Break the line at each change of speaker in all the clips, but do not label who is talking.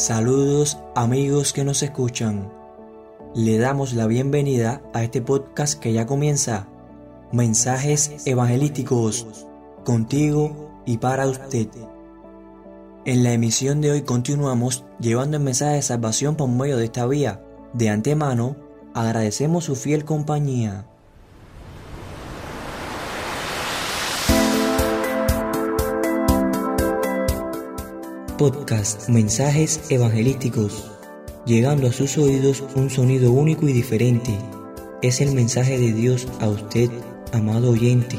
Saludos amigos que nos escuchan. Le damos la bienvenida a este podcast que ya comienza. Mensajes evangelísticos contigo y para usted. En la emisión de hoy continuamos llevando el mensaje de salvación por medio de esta vía. De antemano, agradecemos su fiel compañía. Podcast Mensajes Evangelísticos, llegando a sus oídos un sonido único y diferente. Es el mensaje de Dios a usted, amado oyente.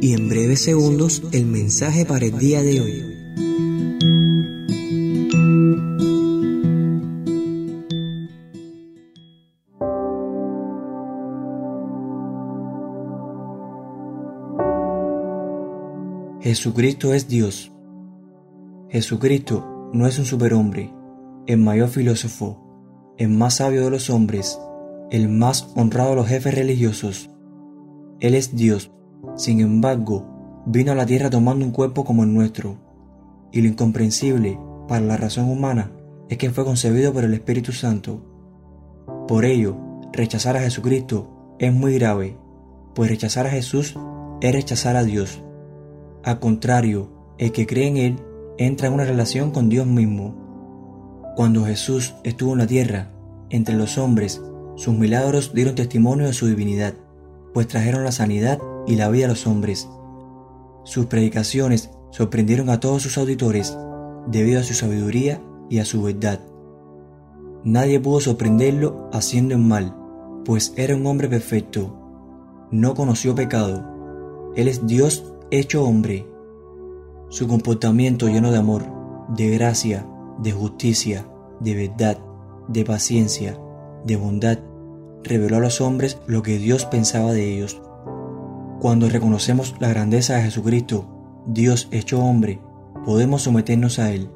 Y en breves segundos el mensaje para el día de hoy. Jesucristo es Dios. Jesucristo no es un superhombre, el mayor filósofo, el más sabio de los hombres, el más honrado de los jefes religiosos. Él es Dios, sin embargo, vino a la tierra tomando un cuerpo como el nuestro. Y lo incomprensible para la razón humana es que fue concebido por el Espíritu Santo. Por ello, rechazar a Jesucristo es muy grave, pues rechazar a Jesús es rechazar a Dios. Al contrario, el que cree en Él entra en una relación con Dios mismo. Cuando Jesús estuvo en la tierra, entre los hombres, sus milagros dieron testimonio de su divinidad, pues trajeron la sanidad y la vida a los hombres. Sus predicaciones sorprendieron a todos sus auditores debido a su sabiduría y a su verdad. Nadie pudo sorprenderlo haciendo mal, pues era un hombre perfecto. No conoció pecado. Él es Dios hecho hombre. Su comportamiento lleno de amor, de gracia, de justicia, de verdad, de paciencia, de bondad, reveló a los hombres lo que Dios pensaba de ellos. Cuando reconocemos la grandeza de Jesucristo, Dios hecho hombre, podemos someternos a Él.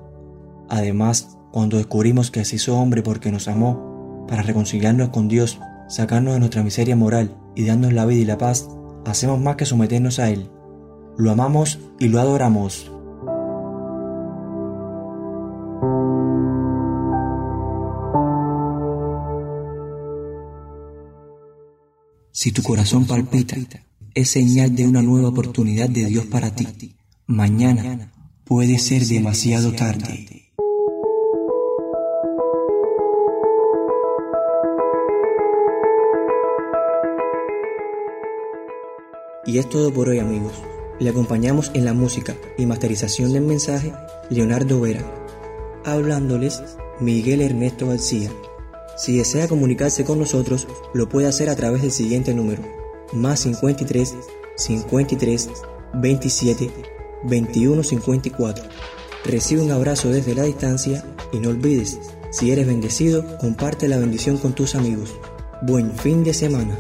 Además, cuando descubrimos que se hizo hombre porque nos amó, para reconciliarnos con Dios, sacarnos de nuestra miseria moral y darnos la vida y la paz, hacemos más que someternos a Él lo amamos y lo adoramos. Si tu corazón palpita, es señal de una nueva oportunidad de Dios para ti. Mañana puede ser demasiado tarde. Y es todo por hoy amigos. Le acompañamos en la música y masterización del mensaje Leonardo Vera, hablándoles Miguel Ernesto García. Si desea comunicarse con nosotros, lo puede hacer a través del siguiente número, más 53 53 27 21 54. Recibe un abrazo desde la distancia y no olvides, si eres bendecido, comparte la bendición con tus amigos. Buen fin de semana.